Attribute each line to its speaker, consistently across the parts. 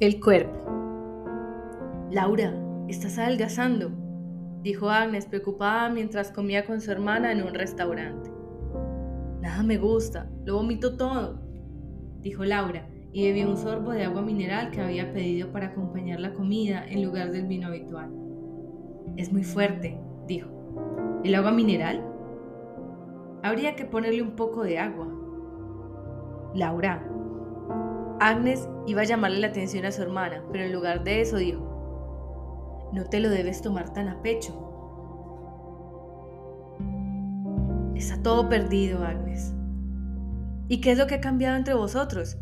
Speaker 1: El cuerpo. Laura, estás adelgazando, dijo Agnes preocupada mientras comía con su hermana en un restaurante. Nada me gusta, lo vomito todo, dijo Laura y bebió un sorbo de agua mineral que había pedido para acompañar la comida en lugar del vino habitual. Es muy fuerte, dijo. ¿El agua mineral? Habría que ponerle un poco de agua. Laura, Agnes iba a llamarle la atención a su hermana, pero en lugar de eso dijo, no te lo debes tomar tan a pecho. Está todo perdido, Agnes. ¿Y qué es lo que ha cambiado entre vosotros?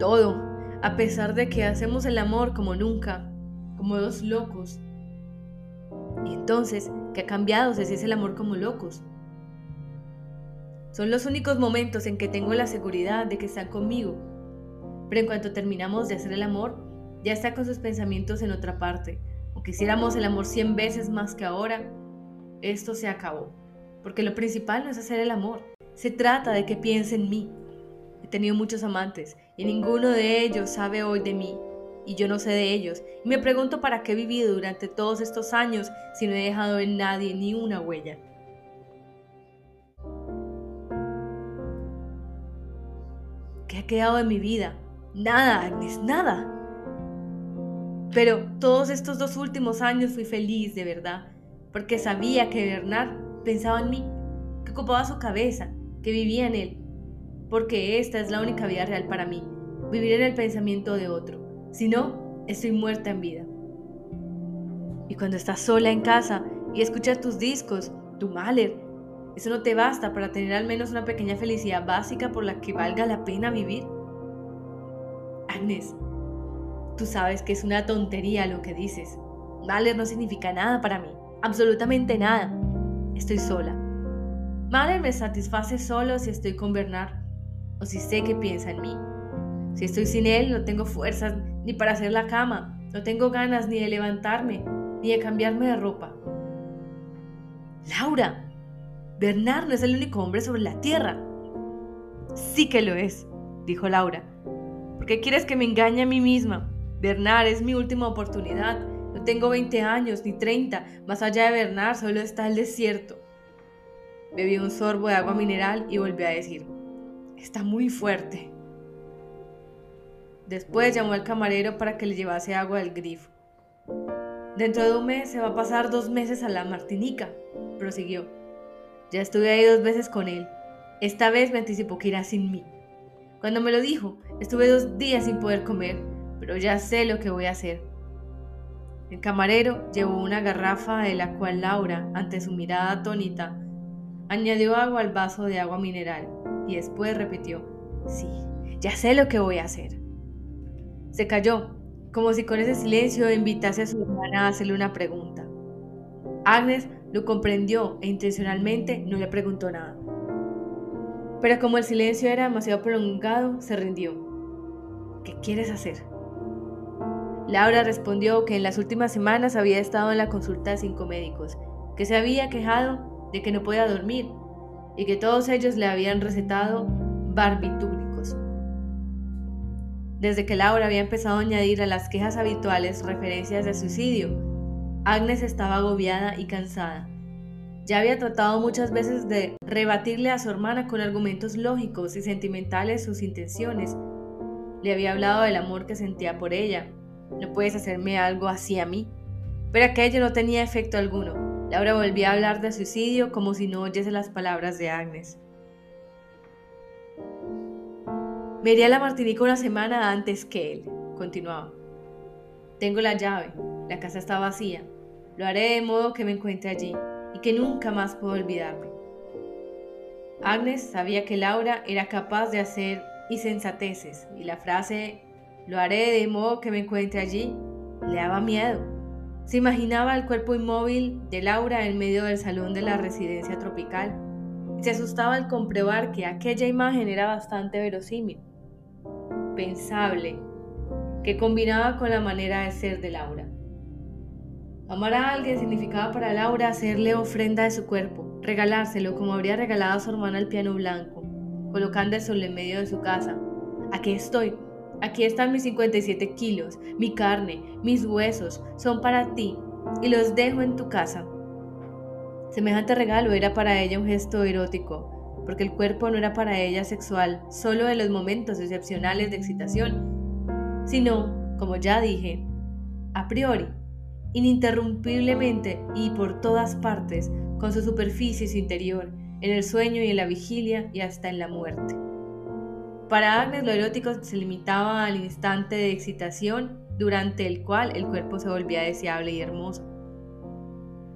Speaker 1: Todo, a pesar de que hacemos el amor como nunca, como dos locos. Y entonces, ¿qué ha cambiado si es el amor como locos? Son los únicos momentos en que tengo la seguridad de que están conmigo pero en cuanto terminamos de hacer el amor, ya está con sus pensamientos en otra parte. O quisiéramos el amor cien veces más que ahora, esto se acabó. Porque lo principal no es hacer el amor, se trata de que piense en mí. He tenido muchos amantes y ninguno de ellos sabe hoy de mí y yo no sé de ellos. Y me pregunto para qué he vivido durante todos estos años si no he dejado en nadie ni una huella. ¿Qué ha quedado de mi vida? Nada, Agnes, nada. Pero todos estos dos últimos años fui feliz, de verdad, porque sabía que Bernard pensaba en mí, que ocupaba su cabeza, que vivía en él, porque esta es la única vida real para mí, vivir en el pensamiento de otro. Si no, estoy muerta en vida. Y cuando estás sola en casa y escuchas tus discos, tu Mahler, eso no te basta para tener al menos una pequeña felicidad básica por la que valga la pena vivir. Agnes, tú sabes que es una tontería lo que dices. Mahler no significa nada para mí, absolutamente nada. Estoy sola. Mahler me satisface solo si estoy con Bernard o si sé que piensa en mí. Si estoy sin él, no tengo fuerzas ni para hacer la cama, no tengo ganas ni de levantarme, ni de cambiarme de ropa. Laura, Bernard no es el único hombre sobre la tierra. Sí que lo es, dijo Laura. ¿Por qué quieres que me engañe a mí misma? Bernard es mi última oportunidad. No tengo 20 años ni 30. Más allá de Bernard solo está el desierto. Bebí un sorbo de agua mineral y volvió a decir, está muy fuerte. Después llamó al camarero para que le llevase agua del grifo. Dentro de un mes se va a pasar dos meses a la Martinica, prosiguió. Ya estuve ahí dos veces con él. Esta vez me anticipó que irá sin mí. Cuando me lo dijo, estuve dos días sin poder comer, pero ya sé lo que voy a hacer. El camarero llevó una garrafa de la cual Laura, ante su mirada atónita, añadió agua al vaso de agua mineral y después repitió, sí, ya sé lo que voy a hacer. Se calló, como si con ese silencio invitase a su hermana a hacerle una pregunta. Agnes lo comprendió e intencionalmente no le preguntó nada. Pero como el silencio era demasiado prolongado, se rindió. ¿Qué quieres hacer? Laura respondió que en las últimas semanas había estado en la consulta de cinco médicos, que se había quejado de que no podía dormir y que todos ellos le habían recetado barbitúricos. Desde que Laura había empezado a añadir a las quejas habituales referencias de suicidio, Agnes estaba agobiada y cansada ya había tratado muchas veces de rebatirle a su hermana con argumentos lógicos y sentimentales sus intenciones. Le había hablado del amor que sentía por ella. No puedes hacerme algo así a mí. Pero aquello no tenía efecto alguno. Laura volvía a hablar de suicidio como si no oyese las palabras de Agnes. Me iría a la Martinica una semana antes que él, continuaba. Tengo la llave, la casa está vacía. Lo haré de modo que me encuentre allí y que nunca más puedo olvidarme. Agnes sabía que Laura era capaz de hacer insensateces y la frase lo haré de modo que me encuentre allí le daba miedo. Se imaginaba el cuerpo inmóvil de Laura en medio del salón de la residencia tropical y se asustaba al comprobar que aquella imagen era bastante verosímil, pensable, que combinaba con la manera de ser de Laura. Amar a alguien significaba para Laura hacerle ofrenda de su cuerpo, regalárselo como habría regalado a su hermana el piano blanco, colocando el sol en medio de su casa. Aquí estoy, Aquí están mis 57 kilos, mi carne, mis huesos, son para ti, y los dejo en tu casa. Semejante regalo era para ella un gesto erótico, porque el cuerpo no era para ella sexual solo en los momentos excepcionales de excitación, sino, como ya dije, a priori, ininterrumpiblemente y por todas partes, con su superficie y su interior, en el sueño y en la vigilia y hasta en la muerte. Para Agnes lo erótico se limitaba al instante de excitación durante el cual el cuerpo se volvía deseable y hermoso.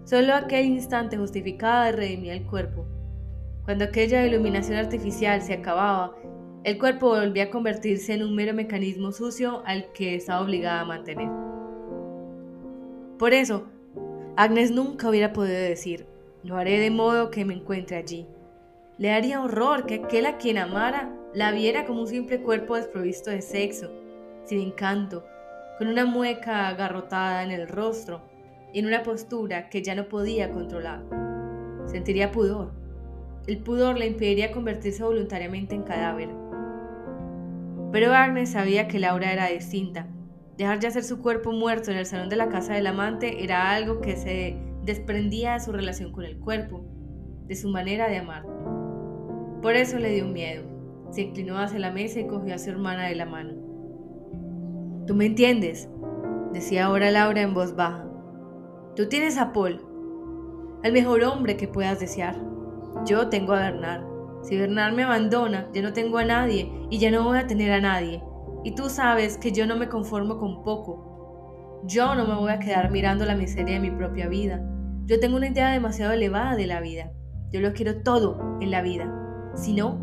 Speaker 1: Solo aquel instante justificaba y redimía el cuerpo. Cuando aquella iluminación artificial se acababa, el cuerpo volvía a convertirse en un mero mecanismo sucio al que estaba obligada a mantener. Por eso, Agnes nunca hubiera podido decir, lo haré de modo que me encuentre allí. Le haría horror que aquel a quien amara la viera como un simple cuerpo desprovisto de sexo, sin encanto, con una mueca agarrotada en el rostro y en una postura que ya no podía controlar. Sentiría pudor. El pudor le impediría convertirse voluntariamente en cadáver. Pero Agnes sabía que Laura era distinta. Dejar ya ser su cuerpo muerto en el salón de la casa del amante era algo que se desprendía de su relación con el cuerpo, de su manera de amar. Por eso le dio miedo se inclinó hacia la mesa y cogió a su hermana de la mano. Tú me entiendes, decía ahora Laura en voz baja. Tú tienes a Paul, el mejor hombre que puedas desear. Yo tengo a Bernard. Si Bernard me abandona, ya no tengo a nadie y ya no voy a tener a nadie. Y tú sabes que yo no me conformo con poco. Yo no me voy a quedar mirando la miseria de mi propia vida. Yo tengo una idea demasiado elevada de la vida. Yo lo quiero todo en la vida. Si no,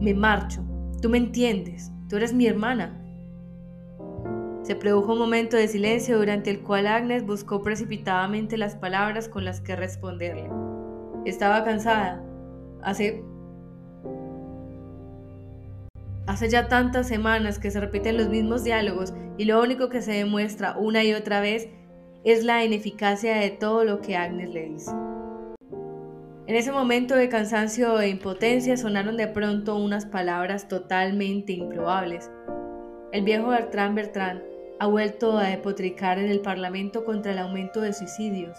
Speaker 1: me marcho. Tú me entiendes. Tú eres mi hermana. Se produjo un momento de silencio durante el cual Agnes buscó precipitadamente las palabras con las que responderle. Estaba cansada. Hace Hace ya tantas semanas que se repiten los mismos diálogos y lo único que se demuestra una y otra vez es la ineficacia de todo lo que Agnes le dice. En ese momento de cansancio e impotencia sonaron de pronto unas palabras totalmente improbables. El viejo Bertrand Bertrand ha vuelto a depotricar en el Parlamento contra el aumento de suicidios.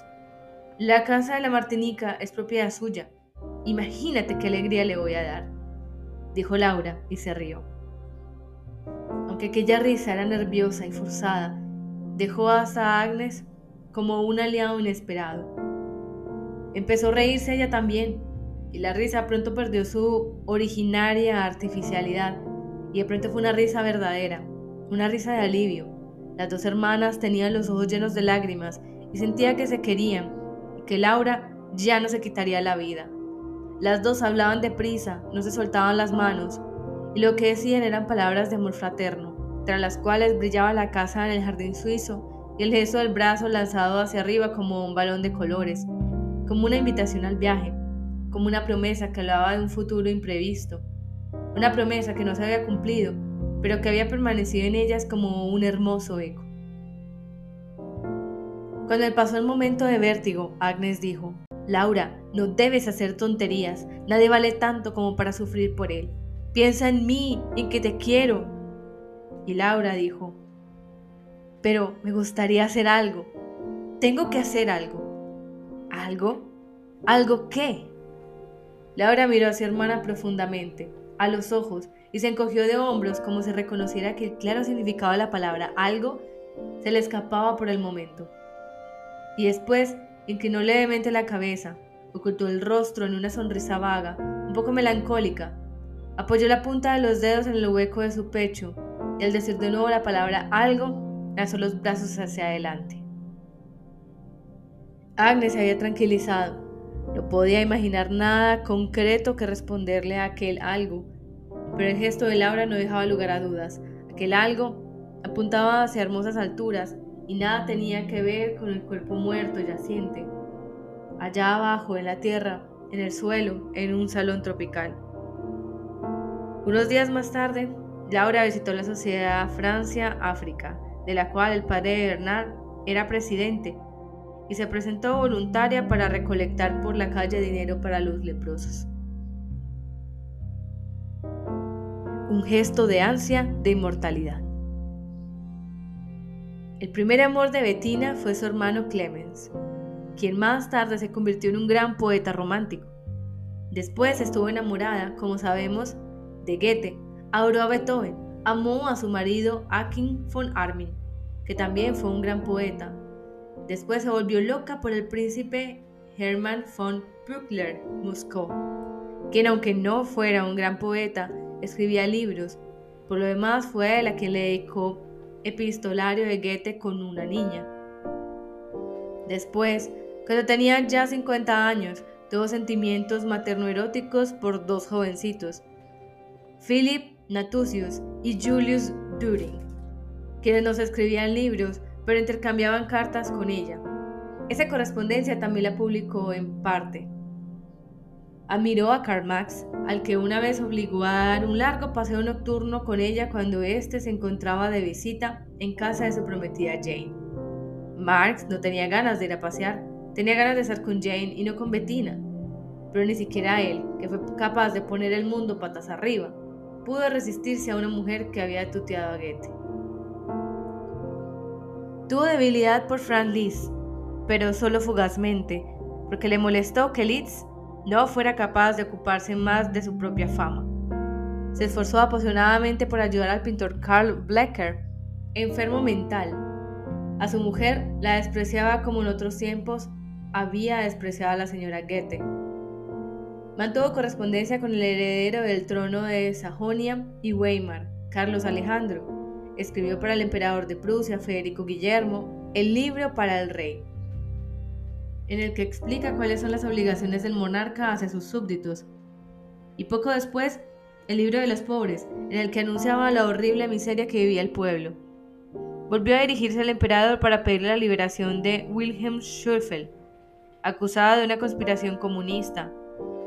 Speaker 1: La casa de la Martinica es propiedad suya. Imagínate qué alegría le voy a dar, dijo Laura y se rió. Aunque aquella risa era nerviosa y forzada, dejó a Agnes como un aliado inesperado. Empezó a reírse ella también, y la risa pronto perdió su originaria artificialidad, y de pronto fue una risa verdadera, una risa de alivio. Las dos hermanas tenían los ojos llenos de lágrimas y sentía que se querían, y que Laura ya no se quitaría la vida. Las dos hablaban deprisa, no se soltaban las manos, y lo que decían eran palabras de amor fraterno, tras las cuales brillaba la casa en el jardín suizo y el gesto del brazo lanzado hacia arriba como un balón de colores, como una invitación al viaje, como una promesa que hablaba de un futuro imprevisto, una promesa que no se había cumplido, pero que había permanecido en ellas como un hermoso eco. Cuando pasó el momento de vértigo, Agnes dijo, Laura, no debes hacer tonterías, nadie vale tanto como para sufrir por él. Piensa en mí, en que te quiero. Y Laura dijo, pero me gustaría hacer algo, tengo que hacer algo. ¿Algo? ¿Algo qué? Laura miró a su hermana profundamente, a los ojos, y se encogió de hombros como si reconociera que el claro significado de la palabra algo se le escapaba por el momento. Y después inclinó levemente la cabeza, ocultó el rostro en una sonrisa vaga, un poco melancólica, apoyó la punta de los dedos en el hueco de su pecho y al decir de nuevo la palabra algo, lanzó los brazos hacia adelante. Agnes se había tranquilizado. No podía imaginar nada concreto que responderle a aquel algo, pero el gesto de Laura no dejaba lugar a dudas. Aquel algo apuntaba hacia hermosas alturas y nada tenía que ver con el cuerpo muerto yaciente, allá abajo en la tierra, en el suelo, en un salón tropical. Unos días más tarde, Laura visitó la Sociedad Francia-África, de la cual el padre de Bernard era presidente y se presentó voluntaria para recolectar por la calle dinero para los leprosos. Un gesto de ansia de inmortalidad. El primer amor de Bettina fue su hermano Clemens, quien más tarde se convirtió en un gran poeta romántico. Después estuvo enamorada, como sabemos, de Goethe, adoró a Beethoven, amó a su marido Akin von Armin, que también fue un gran poeta. Después se volvió loca por el príncipe Hermann von Bruckler Moscou, quien aunque no fuera un gran poeta, escribía libros. Por lo demás fue él a quien le dedicó epistolario de Goethe con una niña. Después, cuando tenía ya 50 años, tuvo sentimientos materno-eróticos por dos jovencitos, Philip Natusius y Julius During, quienes nos escribían libros, pero intercambiaban cartas con ella. Esa correspondencia también la publicó en parte. Admiró a Karl Marx, al que una vez obligó a dar un largo paseo nocturno con ella cuando éste se encontraba de visita en casa de su prometida Jane. Marx no tenía ganas de ir a pasear, tenía ganas de estar con Jane y no con Bettina. Pero ni siquiera él, que fue capaz de poner el mundo patas arriba, pudo resistirse a una mujer que había tuteado a Goethe. Tuvo debilidad por Franz Liszt, pero solo fugazmente, porque le molestó que Liszt no fuera capaz de ocuparse más de su propia fama. Se esforzó apasionadamente por ayudar al pintor Karl Blecker, enfermo mental. A su mujer la despreciaba como en otros tiempos había despreciado a la señora Goethe. Mantuvo correspondencia con el heredero del trono de Sajonia y Weimar, Carlos Alejandro. Escribió para el emperador de Prusia, Federico Guillermo, el libro para el rey en el que explica cuáles son las obligaciones del monarca hacia sus súbditos. Y poco después, el libro de los pobres, en el que anunciaba la horrible miseria que vivía el pueblo. Volvió a dirigirse al emperador para pedirle la liberación de Wilhelm Schöffel, acusada de una conspiración comunista,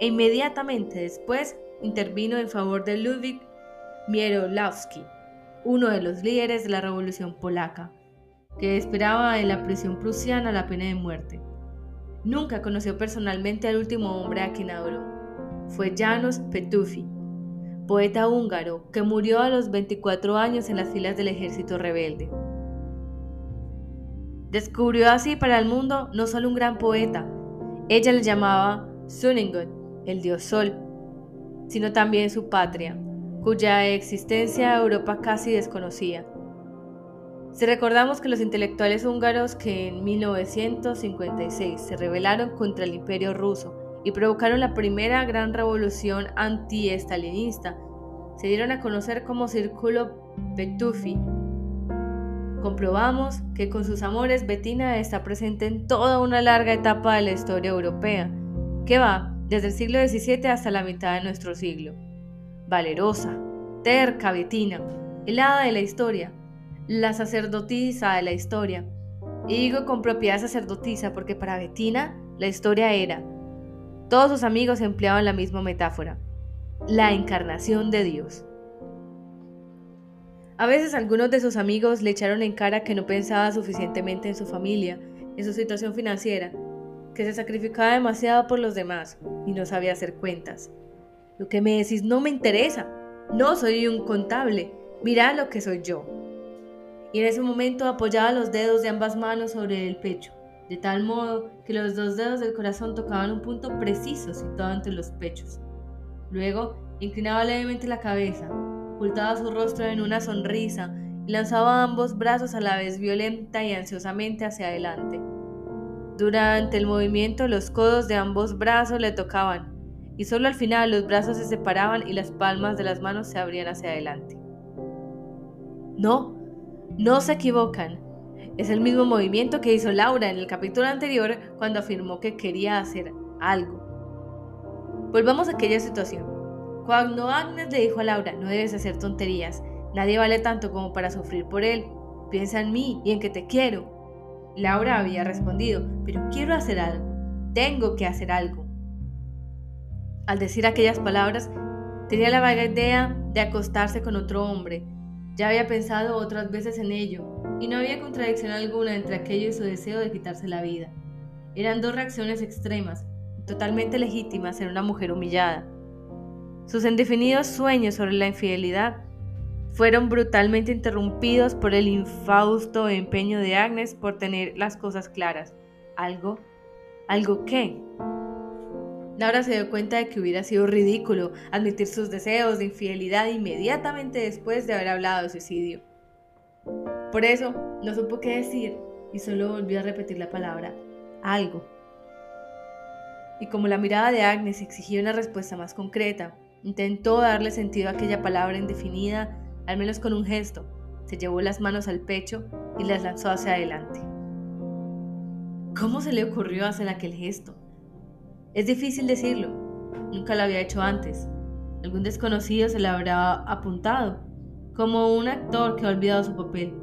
Speaker 1: e inmediatamente después intervino en favor de Ludwig Mierolowski, uno de los líderes de la Revolución Polaca, que esperaba en la prisión prusiana la pena de muerte. Nunca conoció personalmente al último hombre a quien adoró. Fue Janos Petuffi, poeta húngaro que murió a los 24 años en las filas del ejército rebelde. Descubrió así para el mundo no solo un gran poeta, ella le llamaba Suningut, el dios sol, sino también su patria, cuya existencia Europa casi desconocía. Si recordamos que los intelectuales húngaros que en 1956 se rebelaron contra el imperio ruso y provocaron la primera gran revolución anti-estalinista, se dieron a conocer como Círculo Betufi. Comprobamos que con sus amores Bettina está presente en toda una larga etapa de la historia europea, que va desde el siglo XVII hasta la mitad de nuestro siglo. Valerosa, terca Bettina, helada de la historia, la sacerdotisa de la historia. Y digo con propiedad sacerdotisa porque para Bettina la historia era, todos sus amigos empleaban la misma metáfora, la encarnación de Dios. A veces algunos de sus amigos le echaron en cara que no pensaba suficientemente en su familia, en su situación financiera, que se sacrificaba demasiado por los demás y no sabía hacer cuentas. Lo que me decís no me interesa. No soy un contable. Mira lo que soy yo y en ese momento apoyaba los dedos de ambas manos sobre el pecho, de tal modo que los dos dedos del corazón tocaban un punto preciso situado entre los pechos. Luego inclinaba levemente la cabeza, ocultaba su rostro en una sonrisa y lanzaba ambos brazos a la vez violenta y ansiosamente hacia adelante. Durante el movimiento los codos de ambos brazos le tocaban y solo al final los brazos se separaban y las palmas de las manos se abrían hacia adelante. No, no se equivocan. Es el mismo movimiento que hizo Laura en el capítulo anterior cuando afirmó que quería hacer algo. Volvamos a aquella situación. Cuando Agnes le dijo a Laura, no debes hacer tonterías, nadie vale tanto como para sufrir por él, piensa en mí y en que te quiero. Laura había respondido, pero quiero hacer algo, tengo que hacer algo. Al decir aquellas palabras, tenía la vaga idea de acostarse con otro hombre, ya había pensado otras veces en ello, y no había contradicción alguna entre aquello y su deseo de quitarse la vida. Eran dos reacciones extremas, totalmente legítimas en una mujer humillada. Sus indefinidos sueños sobre la infidelidad fueron brutalmente interrumpidos por el infausto empeño de Agnes por tener las cosas claras. ¿Algo? ¿Algo qué? Laura se dio cuenta de que hubiera sido ridículo admitir sus deseos de infidelidad inmediatamente después de haber hablado de suicidio. Por eso no supo qué decir y solo volvió a repetir la palabra algo. Y como la mirada de Agnes exigía una respuesta más concreta, intentó darle sentido a aquella palabra indefinida, al menos con un gesto. Se llevó las manos al pecho y las lanzó hacia adelante. ¿Cómo se le ocurrió hacer aquel gesto? Es difícil decirlo, nunca lo había hecho antes. Algún desconocido se le habrá apuntado, como un actor que ha olvidado su papel,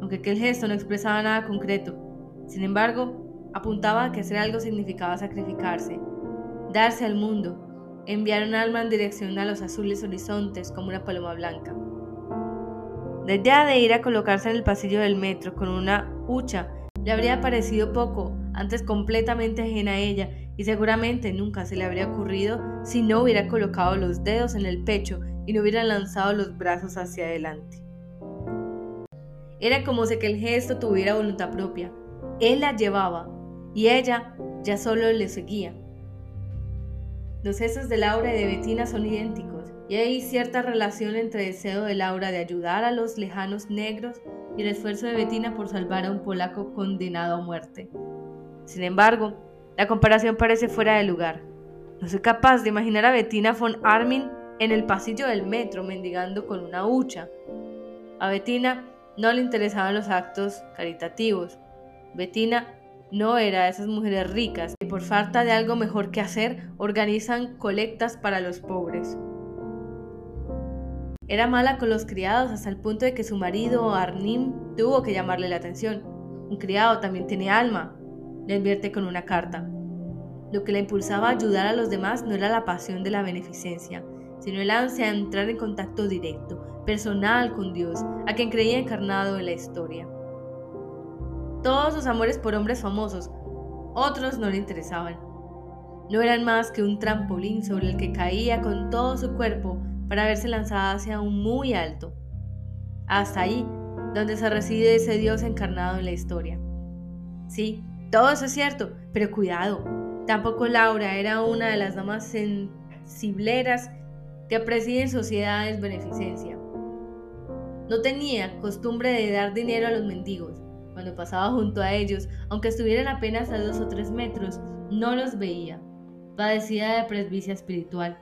Speaker 1: aunque aquel gesto no expresaba nada concreto. Sin embargo, apuntaba a que hacer algo significaba sacrificarse, darse al mundo, enviar un alma en dirección a los azules horizontes como una paloma blanca. La idea de ir a colocarse en el pasillo del metro con una hucha le habría parecido poco, antes completamente ajena a ella y seguramente nunca se le habría ocurrido si no hubiera colocado los dedos en el pecho y no hubiera lanzado los brazos hacia adelante. Era como si que el gesto tuviera voluntad propia. Él la llevaba y ella ya solo le seguía. Los gestos de Laura y de Bettina son idénticos y hay cierta relación entre el deseo de Laura de ayudar a los lejanos negros y el esfuerzo de Bettina por salvar a un polaco condenado a muerte. Sin embargo, la comparación parece fuera de lugar. No soy capaz de imaginar a Bettina von Armin en el pasillo del metro mendigando con una hucha. A Bettina no le interesaban los actos caritativos. Bettina no era de esas mujeres ricas que por falta de algo mejor que hacer organizan colectas para los pobres. Era mala con los criados hasta el punto de que su marido Arnim tuvo que llamarle la atención. Un criado también tiene alma, le advierte con una carta. Lo que la impulsaba a ayudar a los demás no era la pasión de la beneficencia, sino el ansia de entrar en contacto directo, personal con Dios, a quien creía encarnado en la historia. Todos sus amores por hombres famosos, otros no le interesaban. No eran más que un trampolín sobre el que caía con todo su cuerpo para verse lanzada hacia un muy alto. Hasta ahí, donde se reside ese Dios encarnado en la historia. Sí, todo eso es cierto, pero cuidado, tampoco Laura era una de las damas sensibleras que presiden sociedades beneficencia. No tenía costumbre de dar dinero a los mendigos. Cuando pasaba junto a ellos, aunque estuvieran apenas a dos o tres metros, no los veía. Padecía de presbicia espiritual.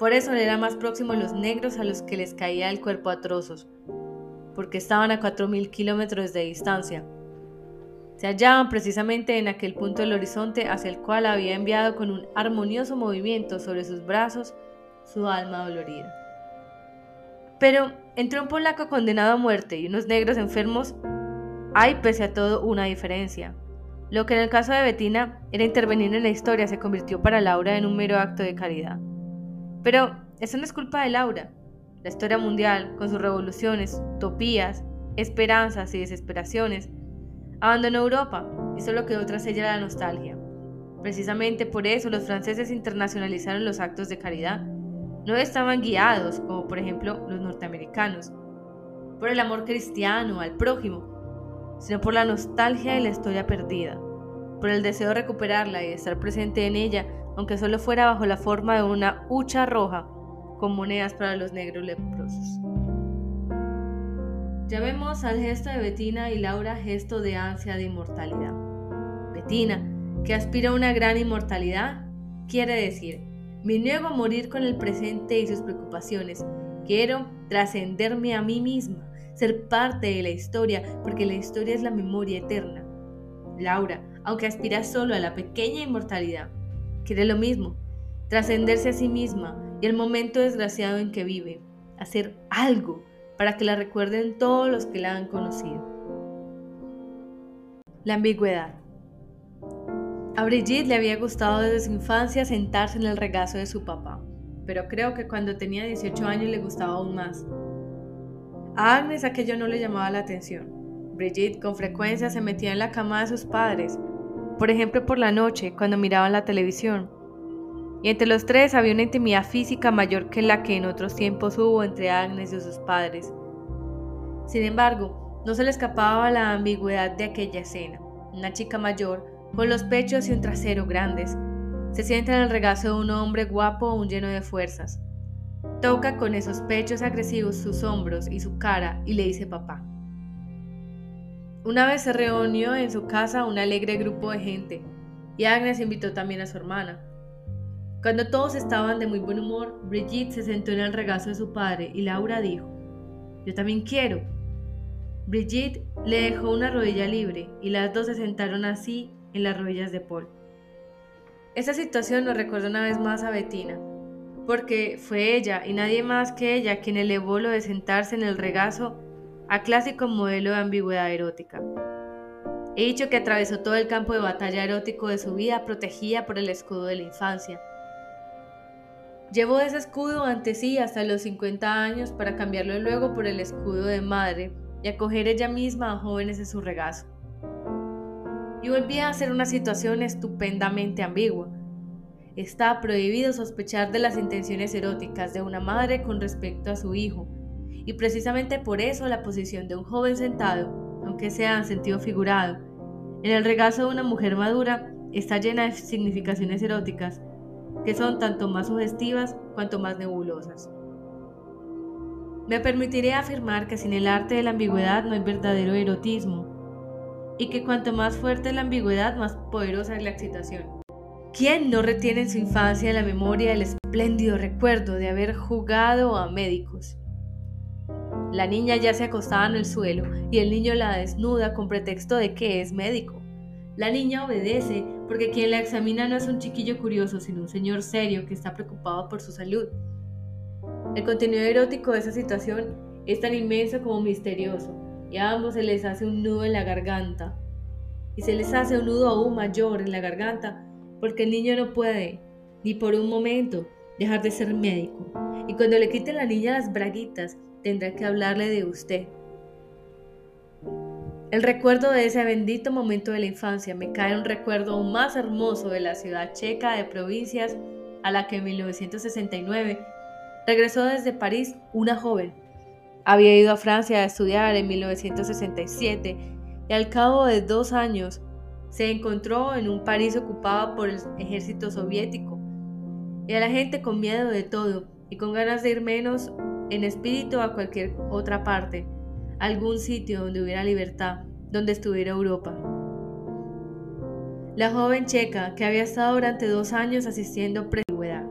Speaker 1: Por eso le era más próximo los negros a los que les caía el cuerpo a trozos, porque estaban a cuatro mil kilómetros de distancia se hallaban precisamente en aquel punto del horizonte hacia el cual había enviado con un armonioso movimiento sobre sus brazos su alma dolorida. Pero entre un polaco condenado a muerte y unos negros enfermos hay pese a todo una diferencia. Lo que en el caso de Bettina era intervenir en la historia se convirtió para Laura en un mero acto de caridad. Pero eso no es culpa de Laura. La historia mundial, con sus revoluciones, utopías, esperanzas y desesperaciones, Abandonó Europa y solo quedó tras ella la nostalgia. Precisamente por eso los franceses internacionalizaron los actos de caridad. No estaban guiados, como por ejemplo los norteamericanos, por el amor cristiano al prójimo, sino por la nostalgia de la historia perdida, por el deseo de recuperarla y de estar presente en ella, aunque solo fuera bajo la forma de una hucha roja con monedas para los negros leprosos. Llamemos al gesto de Betina y Laura gesto de ansia de inmortalidad. Betina, que aspira a una gran inmortalidad, quiere decir, me niego a morir con el presente y sus preocupaciones. Quiero trascenderme a mí misma, ser parte de la historia, porque la historia es la memoria eterna. Laura, aunque aspira solo a la pequeña inmortalidad, quiere lo mismo, trascenderse a sí misma y el momento desgraciado en que vive, hacer algo para que la recuerden todos los que la han conocido. La ambigüedad. A Brigitte le había gustado desde su infancia sentarse en el regazo de su papá, pero creo que cuando tenía 18 años le gustaba aún más. A Agnes aquello no le llamaba la atención. Brigitte con frecuencia se metía en la cama de sus padres, por ejemplo por la noche cuando miraban la televisión. y entre los tres había una intimidad física mayor que la que en otros tiempos hubo entre Agnes y sus padres. Sin embargo, no se le escapaba la ambigüedad de aquella escena. Una chica mayor, con los pechos y un trasero grandes, se sienta en el regazo de un hombre guapo aún lleno de fuerzas. Toca con esos pechos agresivos sus hombros y su cara y le dice papá. Una vez se reunió en su casa un alegre grupo de gente y Agnes invitó también a su hermana. Cuando todos estaban de muy buen humor, Brigitte se sentó en el regazo de su padre y Laura dijo, Yo también quiero. Brigitte le dejó una rodilla libre y las dos se sentaron así en las rodillas de Paul. Esta situación nos recuerda una vez más a Bettina, porque fue ella y nadie más que ella quien elevó lo de sentarse en el regazo a clásico modelo de ambigüedad erótica. He dicho que atravesó todo el campo de batalla erótico de su vida protegida por el escudo de la infancia, Llevó ese escudo ante sí hasta los 50 años para cambiarlo luego por el escudo de madre y acoger ella misma a jóvenes en su regazo. Y volvía a ser una situación estupendamente ambigua. Está prohibido sospechar de las intenciones eróticas de una madre con respecto a su hijo, y precisamente por eso la posición de un joven sentado, aunque sea en sentido figurado, en el regazo de una mujer madura, está llena de significaciones eróticas que son tanto más sugestivas cuanto más nebulosas. Me permitiré afirmar que sin el arte de la ambigüedad no hay verdadero erotismo, y que cuanto más fuerte la ambigüedad, más poderosa es la excitación. ¿Quién no retiene en su infancia la memoria el espléndido recuerdo de haber jugado a médicos? La niña ya se acostaba en el suelo y el niño la desnuda con pretexto de que es médico. La niña obedece porque quien la examina no es un chiquillo curioso, sino un señor serio que está preocupado por su salud. El contenido erótico de esa situación es tan inmenso como misterioso, y a ambos se les hace un nudo en la garganta. Y se les hace un nudo aún mayor en la garganta, porque el niño no puede, ni por un momento, dejar de ser médico. Y cuando le quiten la niña las braguitas, tendrá que hablarle de usted. El recuerdo de ese bendito momento de la infancia me cae un recuerdo aún más hermoso de la ciudad checa de provincias a la que en 1969 regresó desde París una joven. Había ido a Francia a estudiar en 1967 y al cabo de dos años se encontró en un París ocupado por el ejército soviético y a la gente con miedo de todo y con ganas de ir menos en espíritu a cualquier otra parte algún sitio donde hubiera libertad, donde estuviera Europa. La joven checa, que había estado durante dos años asistiendo a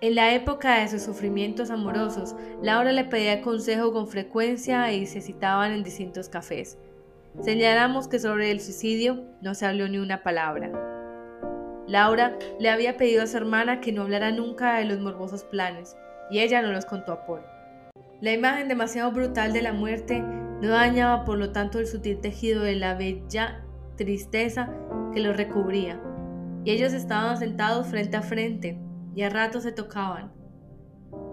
Speaker 1: En la época de sus sufrimientos amorosos, Laura le pedía consejo con frecuencia y se citaban en distintos cafés. Señalamos que sobre el suicidio no se habló ni una palabra. Laura le había pedido a su hermana que no hablara nunca de los morbosos planes, y ella no los contó a Paul. La imagen demasiado brutal de la muerte no dañaba por lo tanto el sutil tejido de la bella tristeza que lo recubría, y ellos estaban sentados frente a frente y a ratos se tocaban.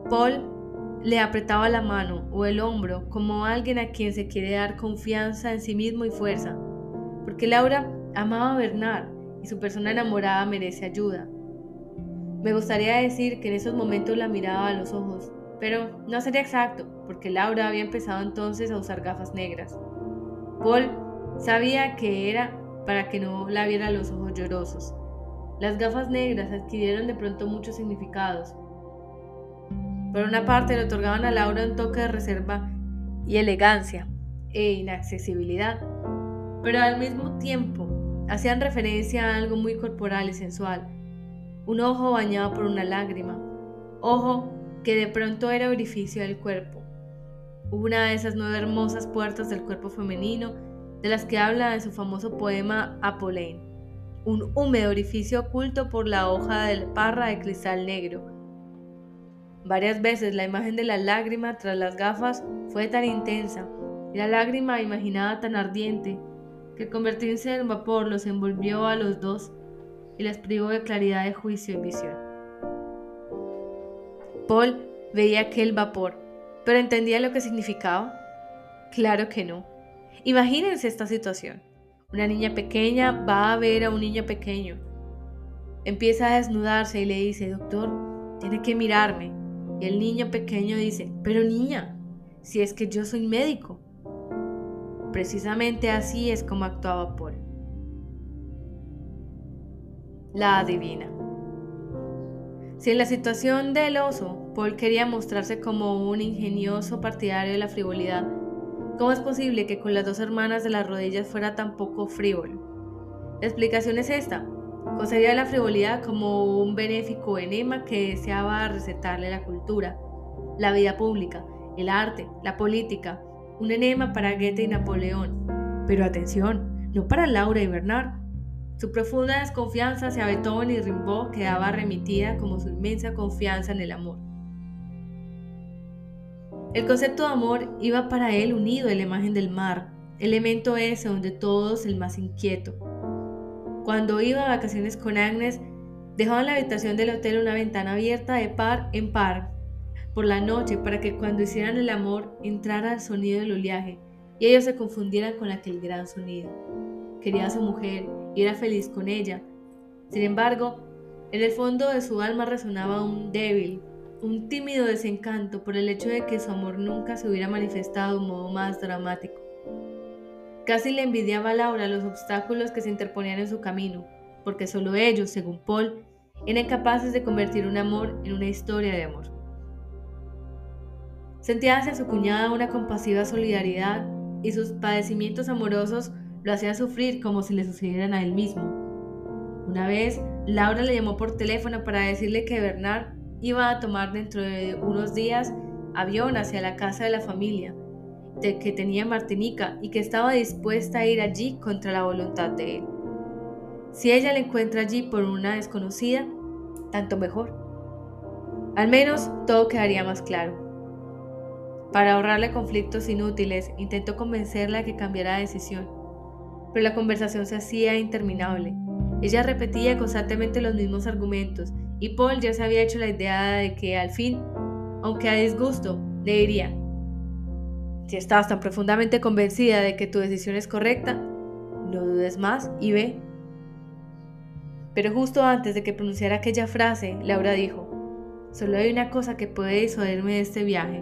Speaker 1: Paul le apretaba la mano o el hombro como alguien a quien se quiere dar confianza en sí mismo y fuerza, porque Laura amaba a Bernard y su persona enamorada merece ayuda. Me gustaría decir que en esos momentos la miraba a los ojos, pero no sería exacto, porque Laura había empezado entonces a usar gafas negras. Paul sabía que era para que no la viera los ojos llorosos. Las gafas negras adquirieron de pronto muchos significados. Por una parte le otorgaban a Laura un toque de reserva y elegancia e inaccesibilidad, pero al mismo tiempo hacían referencia a algo muy corporal y sensual. Un ojo bañado por una lágrima, ojo que de pronto era orificio del cuerpo. Una de esas nueve hermosas puertas del cuerpo femenino de las que habla en su famoso poema Apolline, un húmedo orificio oculto por la hoja de parra de cristal negro. Varias veces la imagen de la lágrima tras las gafas fue tan intensa y la lágrima imaginada tan ardiente que convertirse en vapor los envolvió a los dos y les privó de claridad de juicio y visión. Paul veía aquel vapor, pero ¿entendía lo que significaba? Claro que no. Imagínense esta situación. Una niña pequeña va a ver a un niño pequeño. empieza a desnudarse y le dice, doctor, tiene que mirarme. Y el niño pequeño dice, pero niña, si es que yo soy médico. Precisamente así es como actuaba Paul. La adivina. Si en la situación del oso, Paul quería mostrarse como un ingenioso partidario de la frivolidad, ¿cómo es posible que con las dos hermanas de las rodillas fuera tan poco frívolo? La explicación es esta. Concebía la frivolidad como un benéfico enema que deseaba recetarle la cultura, la vida pública, el arte, la política, un enema para Goethe y Napoleón. Pero atención, no para Laura y Bernard. Su profunda desconfianza hacia Beethoven y Rimbaud quedaba remitida como su inmensa confianza en el amor. El concepto de amor iba para él unido a la imagen del mar, elemento ese donde todos el más inquieto. Cuando iba a vacaciones con Agnes, dejaba en la habitación del hotel una ventana abierta de par en par por la noche para que cuando hicieran el amor entrara el sonido del oleaje y ellos se confundieran con aquel gran sonido. Quería a su mujer y era feliz con ella. Sin embargo, en el fondo de su alma resonaba un débil, un tímido desencanto por el hecho de que su amor nunca se hubiera manifestado de un modo más dramático. Casi le envidiaba a Laura los obstáculos que se interponían en su camino, porque solo ellos, según Paul, eran capaces de convertir un amor en una historia de amor. Sentía hacia su cuñada una compasiva solidaridad y sus padecimientos amorosos lo hacían sufrir como si le sucedieran a él mismo. Una vez, Laura le llamó por teléfono para decirle que Bernard iba a tomar dentro de unos días avión hacia la casa de la familia, de que tenía Martinica y que estaba dispuesta a ir allí contra la voluntad de él. Si ella le encuentra allí por una desconocida, tanto mejor. Al menos todo quedaría más claro. Para ahorrarle conflictos inútiles, intentó convencerla que cambiara de decisión pero la conversación se hacía interminable. Ella repetía constantemente los mismos argumentos y Paul ya se había hecho la idea de que al fin, aunque a disgusto, le diría, si estás tan profundamente convencida de que tu decisión es correcta, no dudes más y ve. Pero justo antes de que pronunciara aquella frase, Laura dijo, solo hay una cosa que puede disuadirme de este viaje,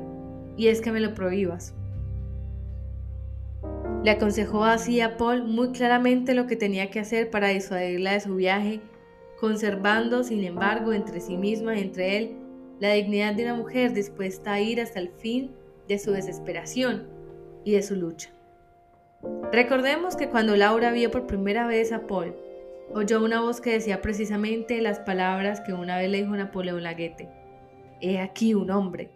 Speaker 1: y es que me lo prohíbas. Le aconsejó así a Paul muy claramente lo que tenía que hacer para disuadirla de su viaje, conservando, sin embargo, entre sí misma y entre él la dignidad de una mujer dispuesta a ir hasta el fin de su desesperación y de su lucha. Recordemos que cuando Laura vio por primera vez a Paul, oyó una voz que decía precisamente las palabras que una vez le dijo Napoleón Laguete. He aquí un hombre.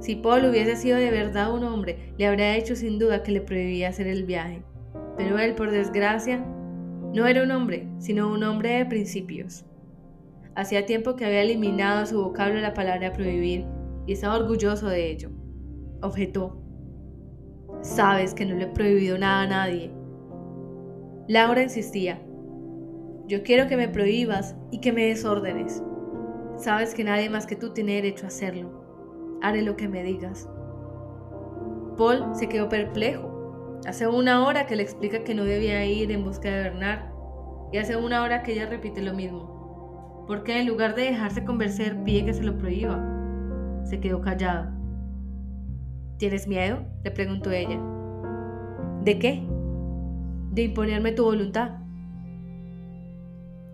Speaker 1: Si Paul hubiese sido de verdad un hombre, le habría dicho sin duda que le prohibía hacer el viaje. Pero él, por desgracia, no era un hombre, sino un hombre de principios. Hacía tiempo que había eliminado su vocablo la palabra prohibir y estaba orgulloso de ello. Objetó. Sabes que no le he prohibido nada a nadie. Laura insistía. Yo quiero que me prohíbas y que me desórdenes. Sabes que nadie más que tú tiene derecho a hacerlo haré lo que me digas. Paul se quedó perplejo. Hace una hora que le explica que no debía ir en busca de Bernard y hace una hora que ella repite lo mismo. ¿Por qué en lugar de dejarse convencer pide que se lo prohíba? Se quedó callado. ¿Tienes miedo? le preguntó ella. ¿De qué? De imponerme tu voluntad.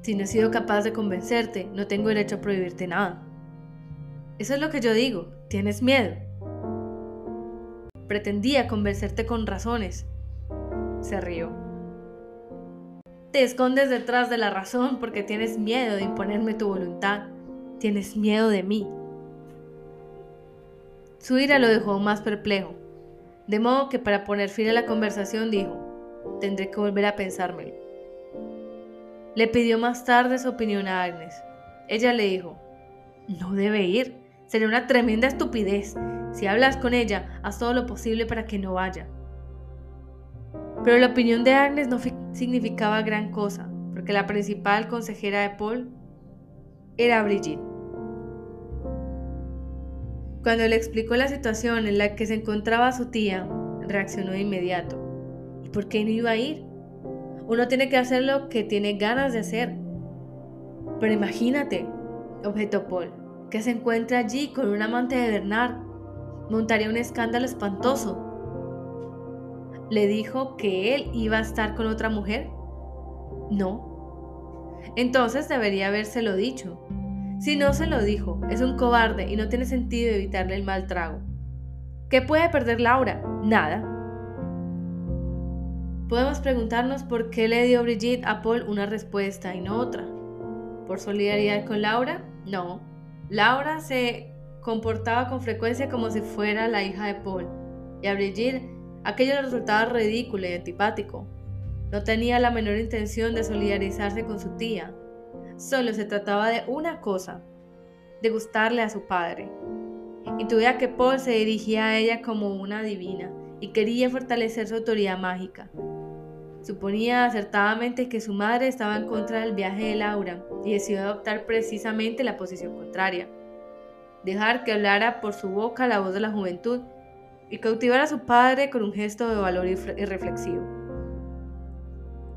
Speaker 1: Si no he sido capaz de convencerte, no tengo derecho a prohibirte nada. Eso es lo que yo digo. ¿Tienes miedo? Pretendía convencerte con razones. Se rió. Te escondes detrás de la razón porque tienes miedo de imponerme tu voluntad. Tienes miedo de mí. Su ira lo dejó más perplejo, de modo que para poner fin a la conversación dijo, tendré que volver a pensármelo. Le pidió más tarde su opinión a Agnes. Ella le dijo, no debe ir. Sería una tremenda estupidez. Si hablas con ella, haz todo lo posible para que no vaya. Pero la opinión de Agnes no significaba gran cosa, porque la principal consejera de Paul era Brigitte. Cuando le explicó la situación en la que se encontraba su tía, reaccionó de inmediato. ¿Y por qué no iba a ir? Uno tiene que hacer lo que tiene ganas de hacer. Pero imagínate, objetó Paul, que se encuentra allí con un amante de Bernard. Montaría un escándalo espantoso. ¿Le dijo que él iba a estar con otra mujer? No. Entonces debería habérselo dicho. Si no se lo dijo, es un cobarde y no tiene sentido evitarle el mal trago. ¿Qué puede perder Laura? Nada. Podemos preguntarnos por qué le dio Brigitte a Paul una respuesta y no otra. ¿Por solidaridad con Laura? No. Laura se comportaba con frecuencia como si fuera la hija de Paul, y a Brigitte aquello le resultaba ridículo y antipático. No tenía la menor intención de solidarizarse con su tía. Solo se trataba de una cosa, de gustarle a su padre. Intuía que Paul se dirigía a ella como una divina y quería fortalecer su autoridad mágica. Suponía acertadamente que su madre estaba en contra del viaje de Laura y decidió adoptar precisamente la posición contraria. Dejar que hablara por su boca la voz de la juventud y cautivar a su padre con un gesto de valor irreflexivo.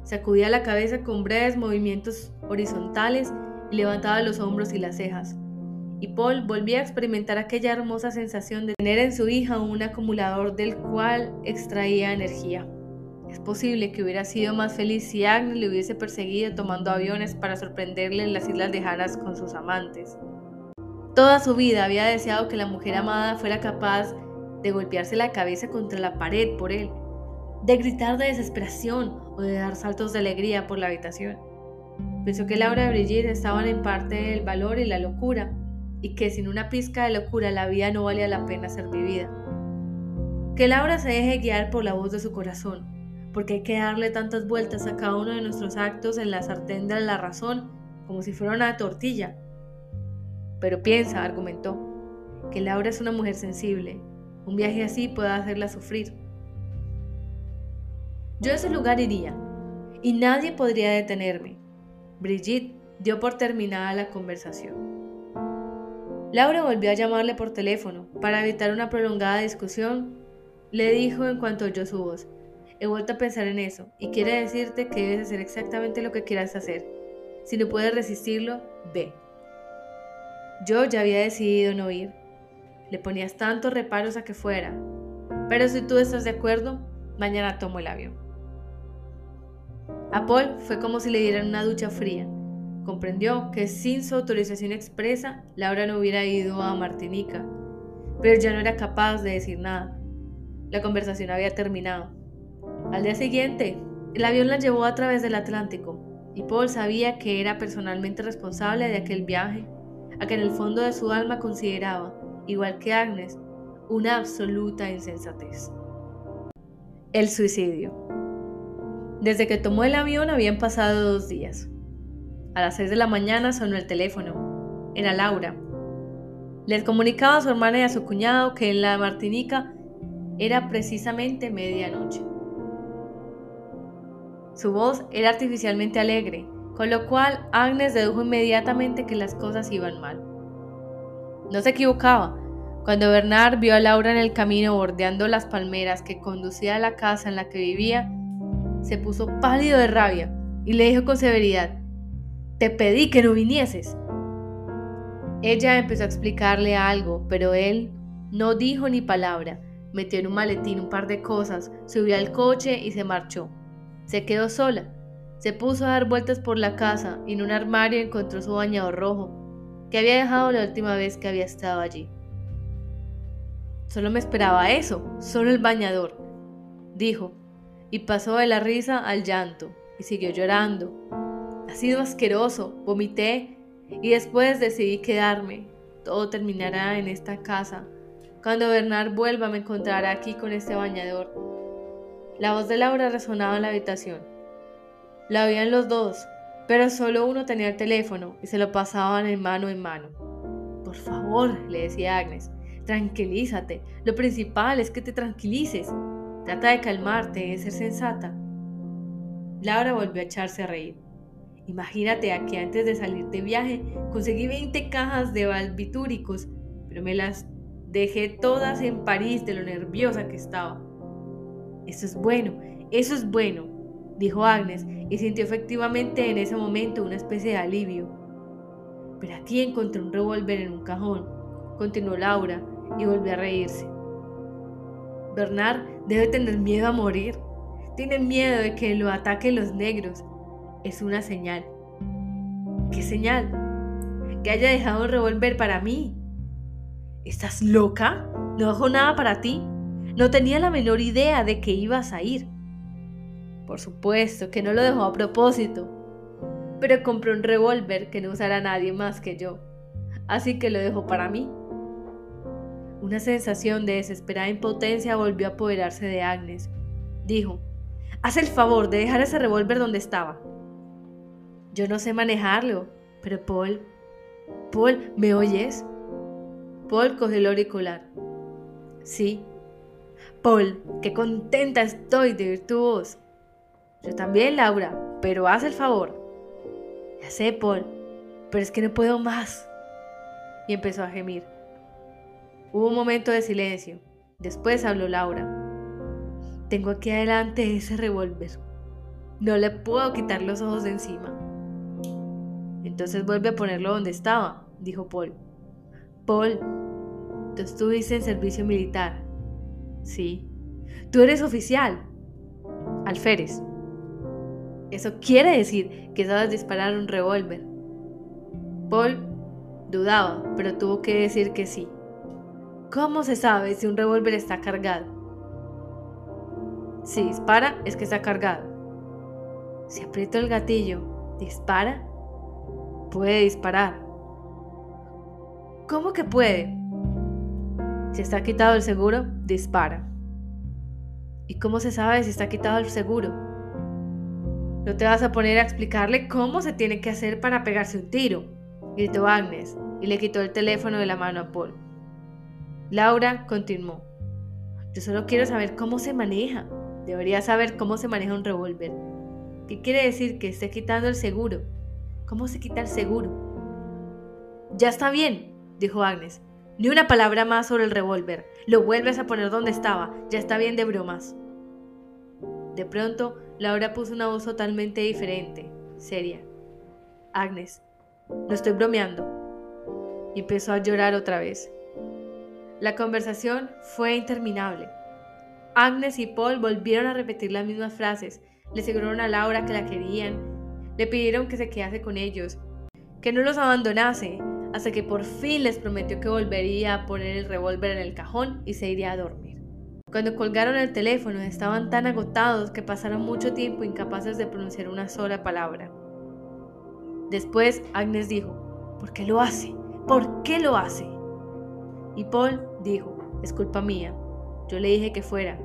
Speaker 1: Sacudía la cabeza con breves movimientos horizontales y levantaba los hombros y las cejas. Y Paul volvía a experimentar aquella hermosa sensación de tener en su hija un acumulador del cual extraía energía. Es posible que hubiera sido más feliz si Agnes le hubiese perseguido tomando aviones para sorprenderle en las islas lejanas con sus amantes. Toda su vida había deseado que la mujer amada fuera capaz de golpearse la cabeza contra la pared por él, de gritar de desesperación o de dar saltos de alegría por la habitación. Pensó que Laura y Brigitte estaban en parte del valor y la locura, y que sin una pizca de locura la vida no valía la pena ser vivida. Que Laura se deje guiar por la voz de su corazón, porque hay que darle tantas vueltas a cada uno de nuestros actos en la sartén de la razón como si fuera una tortilla. Pero piensa, argumentó, que Laura es una mujer sensible. Un viaje así puede hacerla sufrir. Yo a ese lugar iría, y nadie podría detenerme. Brigitte dio por terminada la conversación. Laura volvió a llamarle por teléfono para evitar una prolongada discusión. Le dijo en cuanto oyó su voz, He vuelto a pensar en eso y quiere decirte que debes hacer exactamente lo que quieras hacer. Si no puedes resistirlo, ve. Yo ya había decidido no ir. Le ponías tantos reparos a que fuera. Pero si tú estás de acuerdo, mañana tomo el avión. A Paul fue como si le dieran una ducha fría. Comprendió que sin su autorización expresa, Laura no hubiera ido a Martinica, pero ya no era capaz de decir nada. La conversación había terminado. Al día siguiente, el avión la llevó a través del Atlántico y Paul sabía que era personalmente responsable de aquel viaje, a que en el fondo de su alma consideraba, igual que Agnes, una absoluta insensatez. El suicidio. Desde que tomó el avión habían pasado dos días. A las seis de la mañana sonó el teléfono. Era Laura. Les comunicaba a su hermana y a su cuñado que en la Martinica era precisamente medianoche. Su voz era artificialmente alegre, con lo cual Agnes dedujo inmediatamente que las cosas iban mal. No se equivocaba. Cuando Bernard vio a Laura en el camino bordeando las palmeras que conducía a la casa en la que vivía, se puso pálido de rabia y le dijo con severidad, Te pedí que no vinieses. Ella empezó a explicarle algo, pero él no dijo ni palabra. Metió en un maletín un par de cosas, subió al coche y se marchó. Se quedó sola. Se puso a dar vueltas por la casa y en un armario encontró su bañador rojo, que había dejado la última vez que había estado allí. Solo me esperaba eso, solo el bañador, dijo, y pasó de la risa al llanto y siguió llorando. Ha sido asqueroso, vomité y después decidí quedarme. Todo terminará en esta casa. Cuando Bernard vuelva me encontrará aquí con este bañador la voz de Laura resonaba en la habitación. La oían los dos, pero solo uno tenía el teléfono y se lo pasaban en mano en mano. Por favor, le decía Agnes, tranquilízate. Lo principal es que te tranquilices. Trata de calmarte, de ser sensata. Laura volvió a echarse a reír. Imagínate a que antes de salir de viaje conseguí 20 cajas de barbitúricos, pero me las dejé todas en París de lo nerviosa que estaba. Eso es bueno, eso es bueno, dijo Agnes y sintió efectivamente en ese momento una especie de alivio. Pero aquí encontré un revólver en un cajón, continuó Laura y volvió a reírse. Bernard debe tener miedo a morir. Tiene miedo de que lo ataquen los negros. Es una señal. ¿Qué señal? Que haya dejado un revólver para mí. ¿Estás loca? No dejó nada para ti. No tenía la menor idea de que ibas a ir. Por supuesto que no lo dejó a propósito, pero compró un revólver que no usará nadie más que yo, así que lo dejó para mí. Una sensación de desesperada impotencia volvió a apoderarse de Agnes. Dijo, haz el favor de dejar ese revólver donde estaba. Yo no sé manejarlo, pero Paul, Paul, ¿me oyes? Paul cogió el auricular. Sí. Paul, qué contenta estoy de oír tu voz. Yo también, Laura, pero haz el favor. Ya sé, Paul, pero es que no puedo más. Y empezó a gemir. Hubo un momento de silencio. Después habló Laura. Tengo aquí adelante ese revólver. No le puedo quitar los ojos de encima. Entonces vuelve a ponerlo donde estaba, dijo Paul. Paul, tú estuviste en servicio militar. Sí. Tú eres oficial. Alférez. Eso quiere decir que sabes disparar un revólver. Paul dudaba, pero tuvo que decir que sí. ¿Cómo se sabe si un revólver está cargado? Si dispara, es que está cargado. Si aprieto el gatillo, ¿dispara? Puede disparar. ¿Cómo que puede? Si está quitado el seguro, dispara. ¿Y cómo se sabe si está quitado el seguro? No te vas a poner a explicarle cómo se tiene que hacer para pegarse un tiro, gritó Agnes y le quitó el teléfono de la mano a Paul. Laura continuó. Yo solo quiero saber cómo se maneja. Debería saber cómo se maneja un revólver. ¿Qué quiere decir que esté quitando el seguro? ¿Cómo se quita el seguro? Ya está bien, dijo Agnes. Ni una palabra más sobre el revólver. Lo vuelves a poner donde estaba. Ya está bien de bromas. De pronto, Laura puso una voz totalmente diferente, seria. Agnes, no estoy bromeando. Y empezó a llorar otra vez. La conversación fue interminable. Agnes y Paul volvieron a repetir las mismas frases, le aseguraron a Laura que la querían, le pidieron que se quedase con ellos, que no los abandonase, hasta que por fin les prometió que volvería a poner el revólver en el cajón y se iría a dormir. Cuando colgaron el teléfono estaban tan agotados que pasaron mucho tiempo incapaces de pronunciar una sola palabra. Después Agnes dijo, ¿por qué lo hace? ¿Por qué lo hace? Y Paul dijo, es culpa mía. Yo le dije que fuera.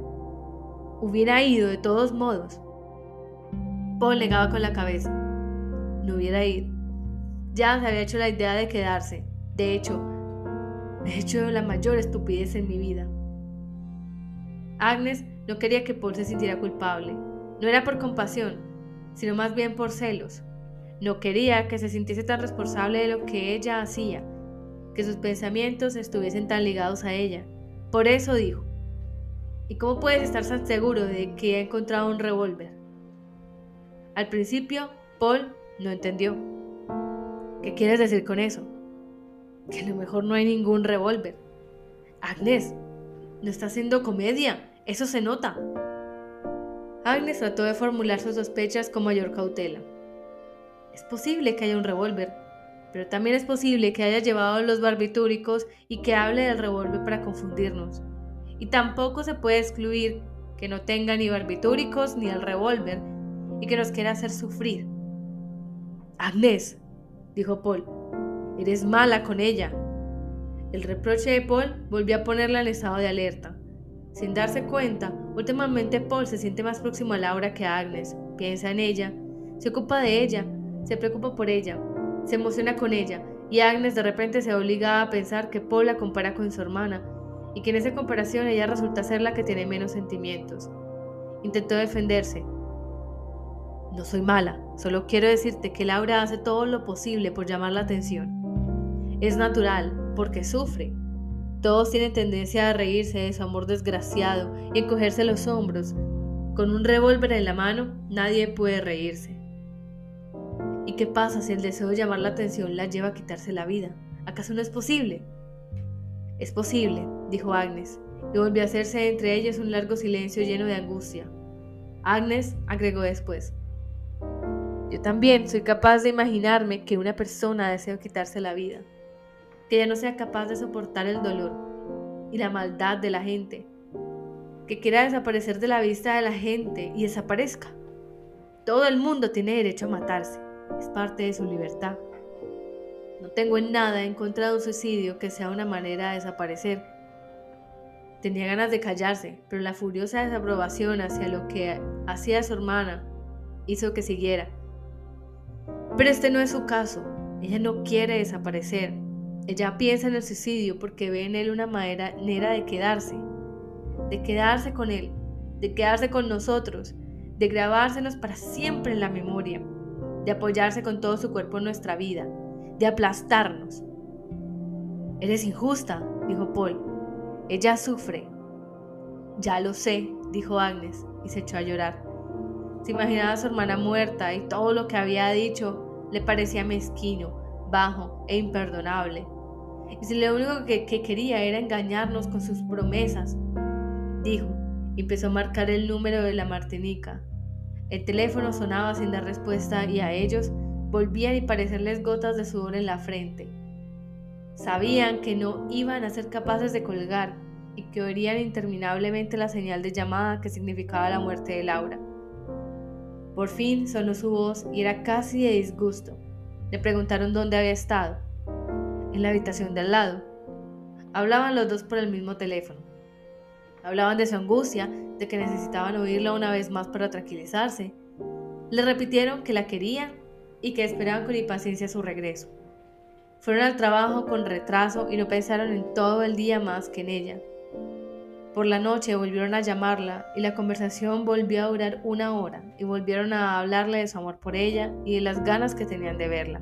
Speaker 1: Hubiera ido de todos modos. Paul negaba con la cabeza. No hubiera ido. Ya se había hecho la idea de quedarse. De hecho, he hecho la mayor estupidez en mi vida. Agnes no quería que Paul se sintiera culpable. No era por compasión, sino más bien por celos. No quería que se sintiese tan responsable de lo que ella hacía, que sus pensamientos estuviesen tan ligados a ella. Por eso dijo, ¿y cómo puedes estar tan seguro de que ha encontrado un revólver? Al principio, Paul no entendió. ¿Qué quieres decir con eso? Que a lo mejor no hay ningún revólver. Agnes, no está haciendo comedia. Eso se nota. Agnes trató de formular sus sospechas con mayor cautela. Es posible que haya un revólver, pero también es posible que haya llevado los barbitúricos y que hable del revólver para confundirnos. Y tampoco se puede excluir que no tenga ni barbitúricos ni el revólver y que nos quiera hacer sufrir. Agnes, dijo Paul, eres mala con ella. El reproche de Paul volvió a ponerla en estado de alerta. Sin darse cuenta, últimamente Paul se siente más próximo a Laura que a Agnes, piensa en ella, se ocupa de ella, se preocupa por ella, se emociona con ella, y Agnes de repente se obliga a pensar que Paul la compara con su hermana, y que en esa comparación ella resulta ser la que tiene menos sentimientos. Intentó defenderse. No soy mala, solo quiero decirte que Laura hace todo lo posible por llamar la atención. Es natural, porque sufre, todos tienen tendencia a reírse de su amor desgraciado y encogerse los hombros. Con un revólver en la mano, nadie puede reírse. ¿Y qué pasa si el deseo de llamar la atención la lleva a quitarse la vida? ¿Acaso no es posible? Es posible, dijo Agnes, y volvió a hacerse entre ellos un largo silencio lleno de angustia. Agnes agregó después, yo también soy capaz de imaginarme que una persona desea quitarse la vida, que ya no sea capaz de soportar el dolor y la maldad de la gente, que quiera desaparecer de la vista de la gente y desaparezca. Todo el mundo tiene derecho a matarse, es parte de su libertad. No tengo en nada en contra de un suicidio que sea una manera de desaparecer. Tenía ganas de callarse, pero la furiosa desaprobación hacia lo que hacía su hermana hizo que siguiera. Pero este no es su caso. Ella no quiere desaparecer. Ella piensa en el suicidio porque ve en él una manera de quedarse, de quedarse con él, de quedarse con nosotros, de grabársenos para siempre en la memoria, de apoyarse con todo su cuerpo en nuestra vida, de aplastarnos. Eres injusta, dijo Paul. Ella sufre. Ya lo sé, dijo Agnes, y se echó a llorar. Se imaginaba a su hermana muerta y todo lo que había dicho le parecía mezquino, bajo e imperdonable. Y si lo único que, que quería era engañarnos con sus promesas, dijo, y empezó a marcar el número de la Martinica. El teléfono sonaba sin dar respuesta y a ellos volvían y parecerles gotas de sudor en la frente. Sabían que no iban a ser capaces de colgar y que oirían interminablemente la señal de llamada que significaba la muerte de Laura. Por fin sonó su voz y era casi de disgusto. Le preguntaron dónde había estado. En la habitación de al lado. Hablaban los dos por el mismo teléfono. Hablaban de su angustia, de que necesitaban oírla una vez más para tranquilizarse. Le repitieron que la querían y que esperaban con impaciencia su regreso. Fueron al trabajo con retraso y no pensaron en todo el día más que en ella. Por la noche volvieron a llamarla y la conversación volvió a durar una hora y volvieron a hablarle de su amor por ella y de las ganas que tenían de verla.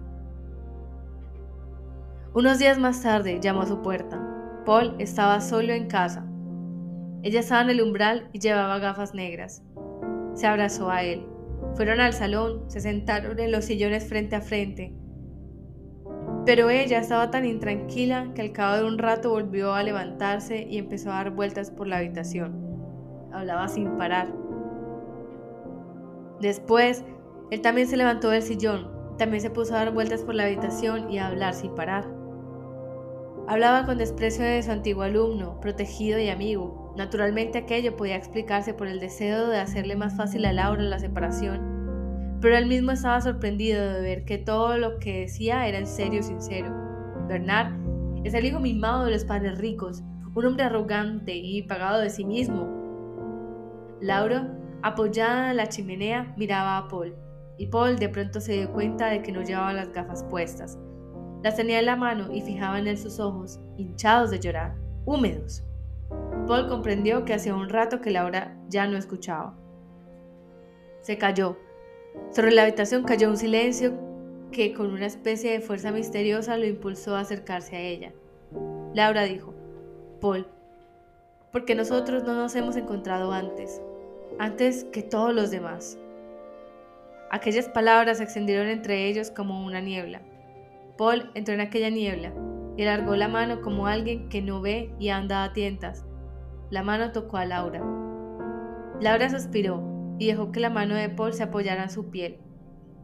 Speaker 1: Unos días más tarde llamó a su puerta. Paul estaba solo en casa. Ella estaba en el umbral y llevaba gafas negras. Se abrazó a él. Fueron al salón, se sentaron en los sillones frente a frente. Pero ella estaba tan intranquila que al cabo de un rato volvió a levantarse y empezó a dar vueltas por la habitación. Hablaba sin parar. Después, él también se levantó del sillón, también se puso a dar vueltas por la habitación y a hablar sin parar. Hablaba con desprecio de su antiguo alumno, protegido y amigo, Naturalmente aquello podía explicarse por el deseo de hacerle más fácil a Laura la separación, pero él mismo estaba sorprendido de ver que todo lo que decía era en serio sincero. Bernard es el hijo mimado de los padres ricos, un hombre arrogante y pagado de sí mismo. Laura, apoyada en la chimenea, miraba a Paul, y Paul de pronto se dio cuenta de que no llevaba las gafas puestas. Las tenía en la mano y fijaba en él sus ojos, hinchados de llorar, húmedos. Paul comprendió que hacía un rato que Laura ya no escuchaba. Se cayó. Sobre la habitación cayó un silencio que con una especie de fuerza misteriosa lo impulsó a acercarse a ella. Laura dijo, Paul, porque nosotros no nos hemos encontrado antes, antes que todos los demás. Aquellas palabras se extendieron entre ellos como una niebla. Paul entró en aquella niebla y alargó la mano como alguien que no ve y anda a tientas, la mano tocó a Laura. Laura suspiró y dejó que la mano de Paul se apoyara en su piel.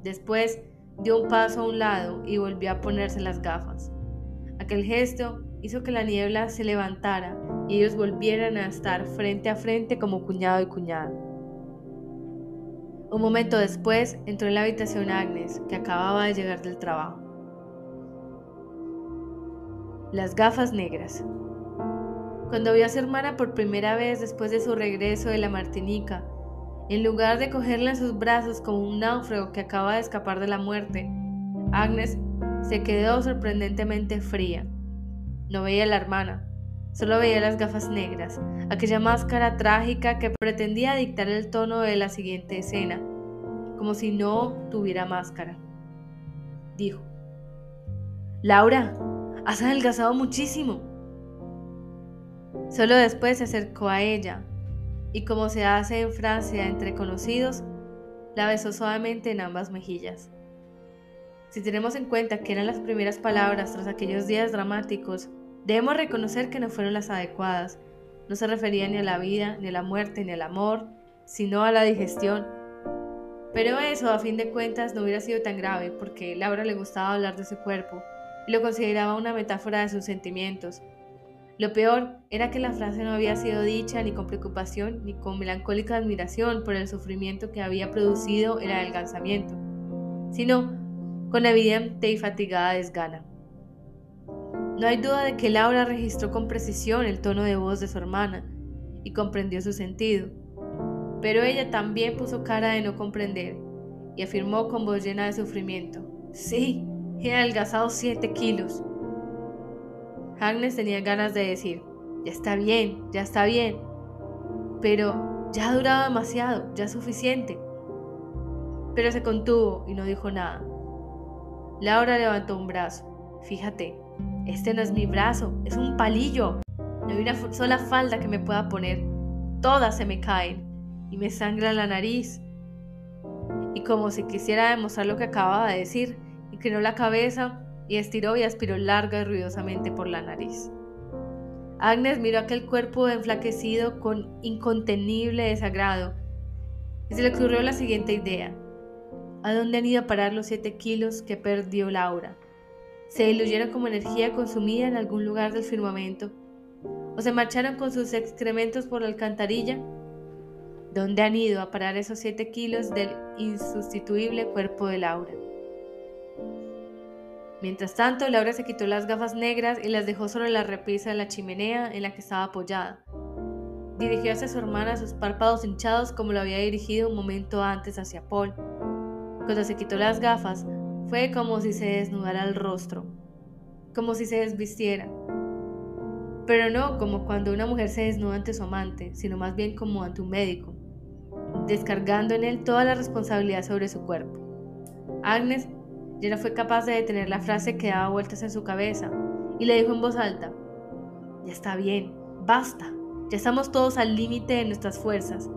Speaker 1: Después dio un paso a un lado y volvió a ponerse las gafas. Aquel gesto hizo que la niebla se levantara y ellos volvieran a estar frente a frente como cuñado y cuñada. Un momento después entró en la habitación Agnes, que acababa de llegar del trabajo. Las gafas negras. Cuando vio a su hermana por primera vez después de su regreso de la Martinica, en lugar de cogerla en sus brazos como un náufrago que acaba de escapar de la muerte, Agnes se quedó sorprendentemente fría. No veía a la hermana, solo veía las gafas negras, aquella máscara trágica que pretendía dictar el tono de la siguiente escena, como si no tuviera máscara. Dijo, Laura, has adelgazado muchísimo. Solo después se acercó a ella y como se hace en Francia entre conocidos, la besó suavemente en ambas mejillas. Si tenemos en cuenta que eran las primeras palabras tras aquellos días dramáticos, debemos reconocer que no fueron las adecuadas. No se refería ni a la vida, ni a la muerte, ni al amor, sino a la digestión. Pero eso, a fin de cuentas, no hubiera sido tan grave, porque Laura le gustaba hablar de su cuerpo y lo consideraba una metáfora de sus sentimientos. Lo peor era que la frase no había sido dicha ni con preocupación ni con melancólica admiración por el sufrimiento que había producido el adelgazamiento, sino con evidente y fatigada desgana. No hay duda de que Laura registró con precisión el tono de voz de su hermana y comprendió su sentido, pero ella también puso cara de no comprender y afirmó con voz llena de sufrimiento, sí, he adelgazado siete kilos. Agnes tenía ganas de decir, ya está bien, ya está bien, pero ya ha durado demasiado, ya es suficiente. Pero se contuvo y no dijo nada. Laura levantó un brazo. Fíjate, este no es mi brazo, es un palillo. No hay una sola falda que me pueda poner. Todas se me caen y me sangra la nariz. Y como si quisiera demostrar lo que acababa de decir, inclinó la cabeza y estiró y aspiró larga y ruidosamente por la nariz. Agnes miró aquel cuerpo enflaquecido con incontenible desagrado y se le ocurrió la siguiente idea. ¿A dónde han ido a parar los siete kilos que perdió Laura? ¿Se diluyeron como energía consumida en algún lugar del firmamento? ¿O se marcharon con sus excrementos por la alcantarilla? ¿Dónde han ido a parar esos siete kilos del insustituible cuerpo de Laura? Mientras tanto, Laura se quitó las gafas negras y las dejó sobre la repisa de la chimenea en la que estaba apoyada. Dirigió hacia su hermana sus párpados hinchados como lo había dirigido un momento antes hacia Paul. Cuando se quitó las gafas, fue como si se desnudara el rostro, como si se desvistiera. Pero no como cuando una mujer se desnuda ante su amante, sino más bien como ante un médico, descargando en él toda la responsabilidad sobre su cuerpo. Agnes ya no fue capaz de detener la frase que daba vueltas en su cabeza y le dijo en voz alta, ya está bien, basta, ya estamos todos al límite de nuestras fuerzas.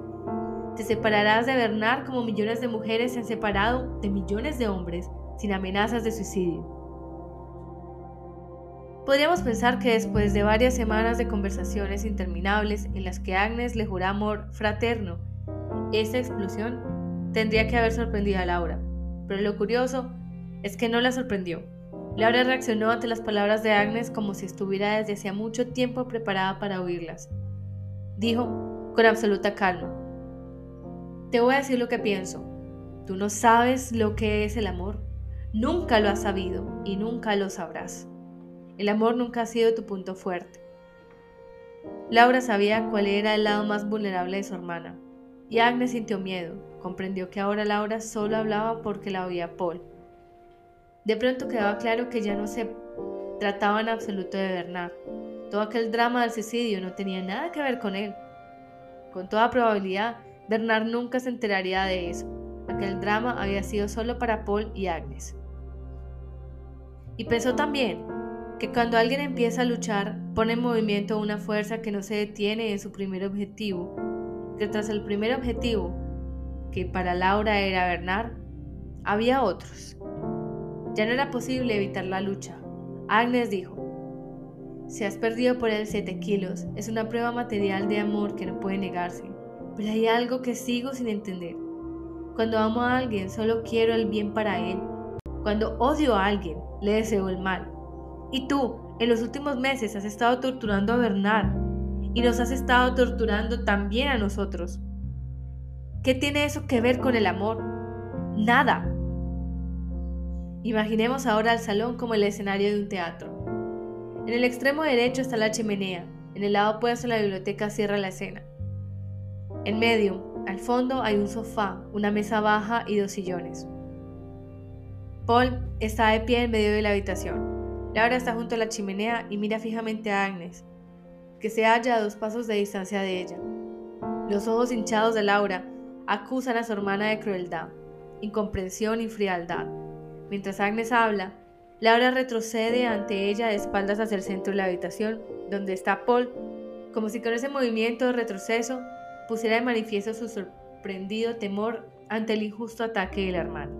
Speaker 1: Te separarás de Bernard como millones de mujeres se han separado de millones de hombres sin amenazas de suicidio. Podríamos pensar que después de varias semanas de conversaciones interminables en las que Agnes le juró amor fraterno, esta explosión tendría que haber sorprendido a Laura. Pero lo curioso es que no la sorprendió. Laura reaccionó ante las palabras de Agnes como si estuviera desde hacía mucho tiempo preparada para oírlas. Dijo con absoluta calma, Te voy a decir lo que pienso. Tú no sabes lo que es el amor. Nunca lo has sabido y nunca lo sabrás. El amor nunca ha sido tu punto fuerte. Laura sabía cuál era el lado más vulnerable de su hermana, y Agnes sintió miedo. Comprendió que ahora Laura solo hablaba porque la oía Paul de pronto quedaba claro que ya no se trataba en absoluto de Bernard. Todo aquel drama del suicidio no tenía nada que ver con él. Con toda probabilidad, Bernard nunca se enteraría de eso. Aquel drama había sido solo para Paul y Agnes. Y pensó también que cuando alguien empieza a luchar, pone en movimiento una fuerza que no se detiene en su primer objetivo, que tras el primer objetivo, que para Laura era Bernard, había otros. Ya no era posible evitar la lucha. Agnes dijo, si has perdido por él 7 kilos, es una prueba material de amor que no puede negarse. Pero hay algo que sigo sin entender. Cuando amo a alguien, solo quiero el bien para él. Cuando odio a alguien, le deseo el mal. Y tú, en los últimos meses, has estado torturando a Bernard y nos has estado torturando también a nosotros. ¿Qué tiene eso que ver con el amor? Nada. Imaginemos ahora el salón como el escenario de un teatro. En el extremo derecho está la chimenea, en el lado opuesto la biblioteca cierra la escena. En medio, al fondo, hay un sofá, una mesa baja y dos sillones. Paul está de pie en medio de la habitación. Laura está junto a la chimenea y mira fijamente a Agnes, que se halla a dos pasos de distancia de ella. Los ojos hinchados de Laura acusan a su hermana de crueldad, incomprensión y frialdad. Mientras Agnes habla, Laura retrocede ante ella de espaldas hacia el centro de la habitación, donde está Paul, como si con ese movimiento de retroceso pusiera de manifiesto su sorprendido temor ante el injusto ataque del hermano.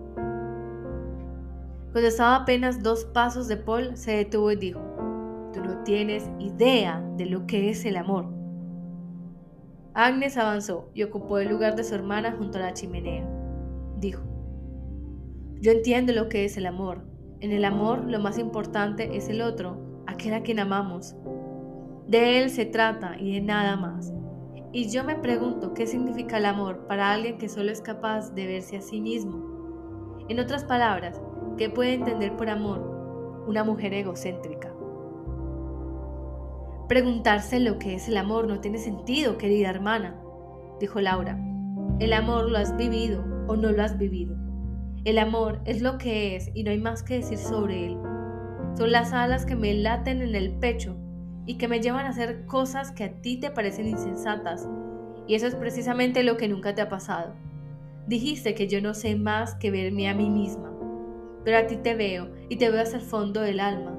Speaker 1: Cuando estaba apenas dos pasos de Paul, se detuvo y dijo, Tú no tienes idea de lo que es el amor. Agnes avanzó y ocupó el lugar de su hermana junto a la chimenea. Dijo, Yo entiendo lo que es el amor. En el amor lo más importante es el otro, aquel a quien amamos. De él se trata y de nada más. Y yo me pregunto qué significa el amor para alguien que solo es capaz de verse a sí mismo. En otras palabras, ¿qué puede entender por amor una mujer egocéntrica? Preguntarse lo que es el amor no tiene sentido, querida hermana, dijo Laura. El amor lo has vivido o no lo has vivido. El amor es lo que es y no hay más que decir sobre él. Son las alas que me laten en el pecho y que me llevan a hacer cosas que a ti te parecen insensatas. Y eso es precisamente lo que nunca te ha pasado. Dijiste que yo no sé más que verme a mí misma, pero a ti te veo y te veo hasta el fondo del alma.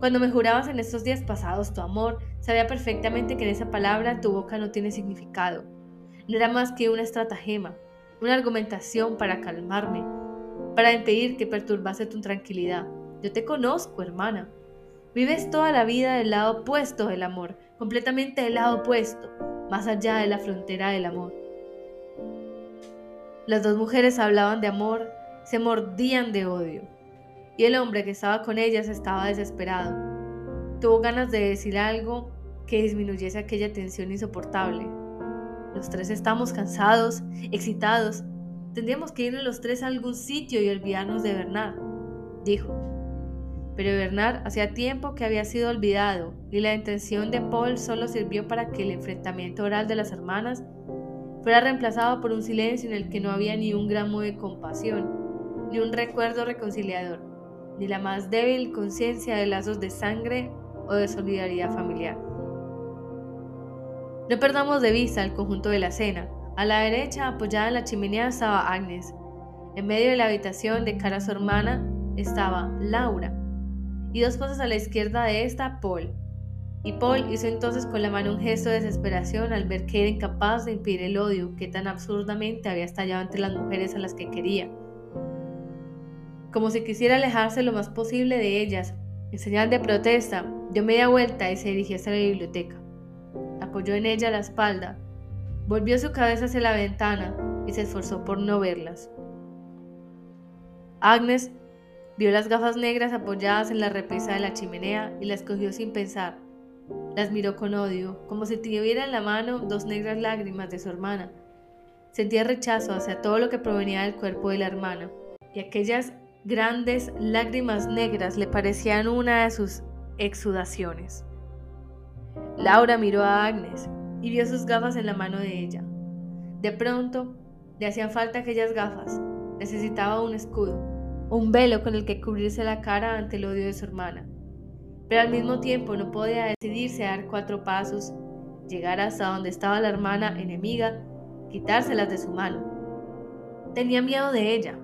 Speaker 1: Cuando me jurabas en estos días pasados tu amor, sabía perfectamente que en esa palabra tu boca no tiene significado. No era más que una estratagema, una argumentación para calmarme, para impedir que perturbase tu tranquilidad. Yo te conozco, hermana. Vives toda la vida del lado opuesto del amor, completamente del lado opuesto, más allá de la frontera del amor. Las dos mujeres hablaban de amor, se mordían de odio, y el hombre que estaba con ellas estaba desesperado. Tuvo ganas de decir algo que disminuyese aquella tensión insoportable. Los tres estamos cansados, excitados. Tendríamos que irnos los tres a algún sitio y olvidarnos de Bernard, dijo. Pero Bernard hacía tiempo que había sido olvidado y la intención de Paul solo sirvió para que el enfrentamiento oral de las hermanas fuera reemplazado por un silencio en el que no había ni un gramo de compasión, ni un recuerdo reconciliador, ni la más débil conciencia de lazos de sangre o de solidaridad familiar. No perdamos de vista el conjunto de la cena. A la derecha, apoyada en la chimenea, estaba Agnes. En medio de la habitación, de cara a su hermana, estaba Laura y dos pasos a la izquierda de esta, Paul. Y Paul hizo entonces con la mano un gesto de desesperación al ver que era incapaz de impedir el odio que tan absurdamente había estallado entre las mujeres a las que quería. Como si quisiera alejarse lo más posible de ellas, en señal de protesta, dio media vuelta y se dirigió hacia la biblioteca. Apoyó en ella la espalda, volvió su cabeza hacia la ventana y se esforzó por no verlas. Agnes Vio las gafas negras apoyadas en la repisa de la chimenea y las cogió sin pensar. Las miró con odio, como si tuviera en la mano dos negras lágrimas de su hermana. Sentía rechazo hacia todo lo que provenía del cuerpo de la hermana, y aquellas grandes lágrimas negras le parecían una de sus exudaciones. Laura miró a Agnes y vio sus gafas en la mano de ella. De pronto, le hacían falta aquellas gafas. Necesitaba un escudo un velo con el que cubrirse la cara ante el odio de su hermana. Pero al mismo tiempo no podía decidirse a dar cuatro pasos, llegar hasta donde estaba la hermana enemiga, quitárselas de su mano. Tenía miedo de ella,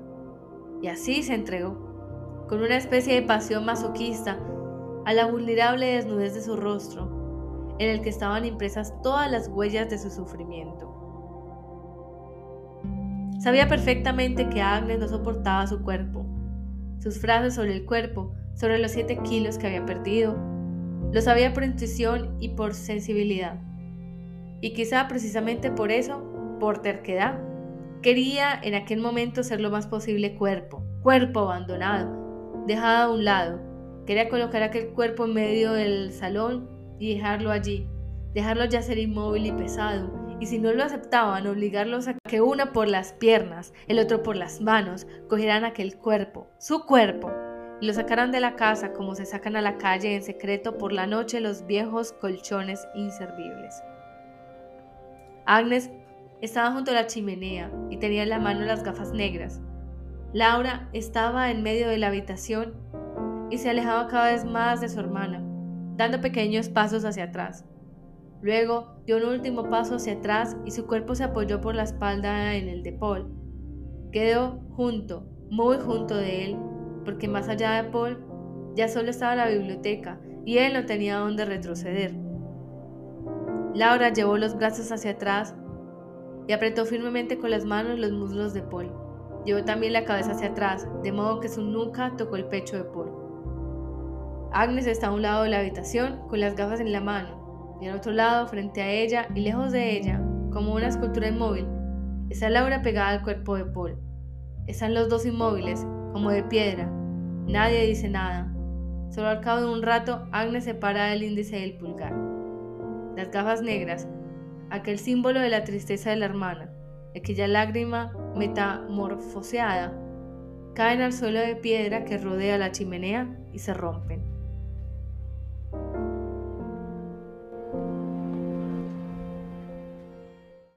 Speaker 1: y así se entregó, con una especie de pasión masoquista, a la vulnerable desnudez de su rostro, en el que estaban impresas todas las huellas de su sufrimiento. Sabía perfectamente que Agnes no soportaba su cuerpo, sus frases sobre el cuerpo, sobre los siete kilos que había perdido. Lo sabía por intuición y por sensibilidad. Y quizá precisamente por eso, por terquedad, quería en aquel momento ser lo más posible cuerpo, cuerpo abandonado, dejado a un lado. Quería colocar aquel cuerpo en medio del salón y dejarlo allí, dejarlo ya ser inmóvil y pesado, y si no lo aceptaban, obligarlos a que uno por las piernas, el otro por las manos, cogieran aquel cuerpo, su cuerpo, y lo sacaran de la casa como se sacan a la calle en secreto por la noche los viejos colchones inservibles. Agnes estaba junto a la chimenea y tenía en la mano las gafas negras. Laura estaba en medio de la habitación y se alejaba cada vez más de su hermana, dando pequeños pasos hacia atrás. Luego dio un último paso hacia atrás y su cuerpo se apoyó por la espalda en el de Paul. Quedó junto, muy junto de él, porque más allá de Paul ya solo estaba la biblioteca y él no tenía dónde retroceder. Laura llevó los brazos hacia atrás y apretó firmemente con las manos los muslos de Paul. Llevó también la cabeza hacia atrás, de modo que su nuca tocó el pecho de Paul. Agnes está a un lado de la habitación, con las gafas en la mano, y al otro lado, frente a ella y lejos de ella, como una escultura inmóvil, está Laura pegada al cuerpo de Paul. Están los dos inmóviles, como de piedra. Nadie dice nada. Solo al cabo de un rato, Agnes separa el índice del pulgar. Las gafas negras, aquel símbolo de la tristeza de la hermana, aquella lágrima metamorfoseada, caen al suelo de piedra que rodea la chimenea y se rompen.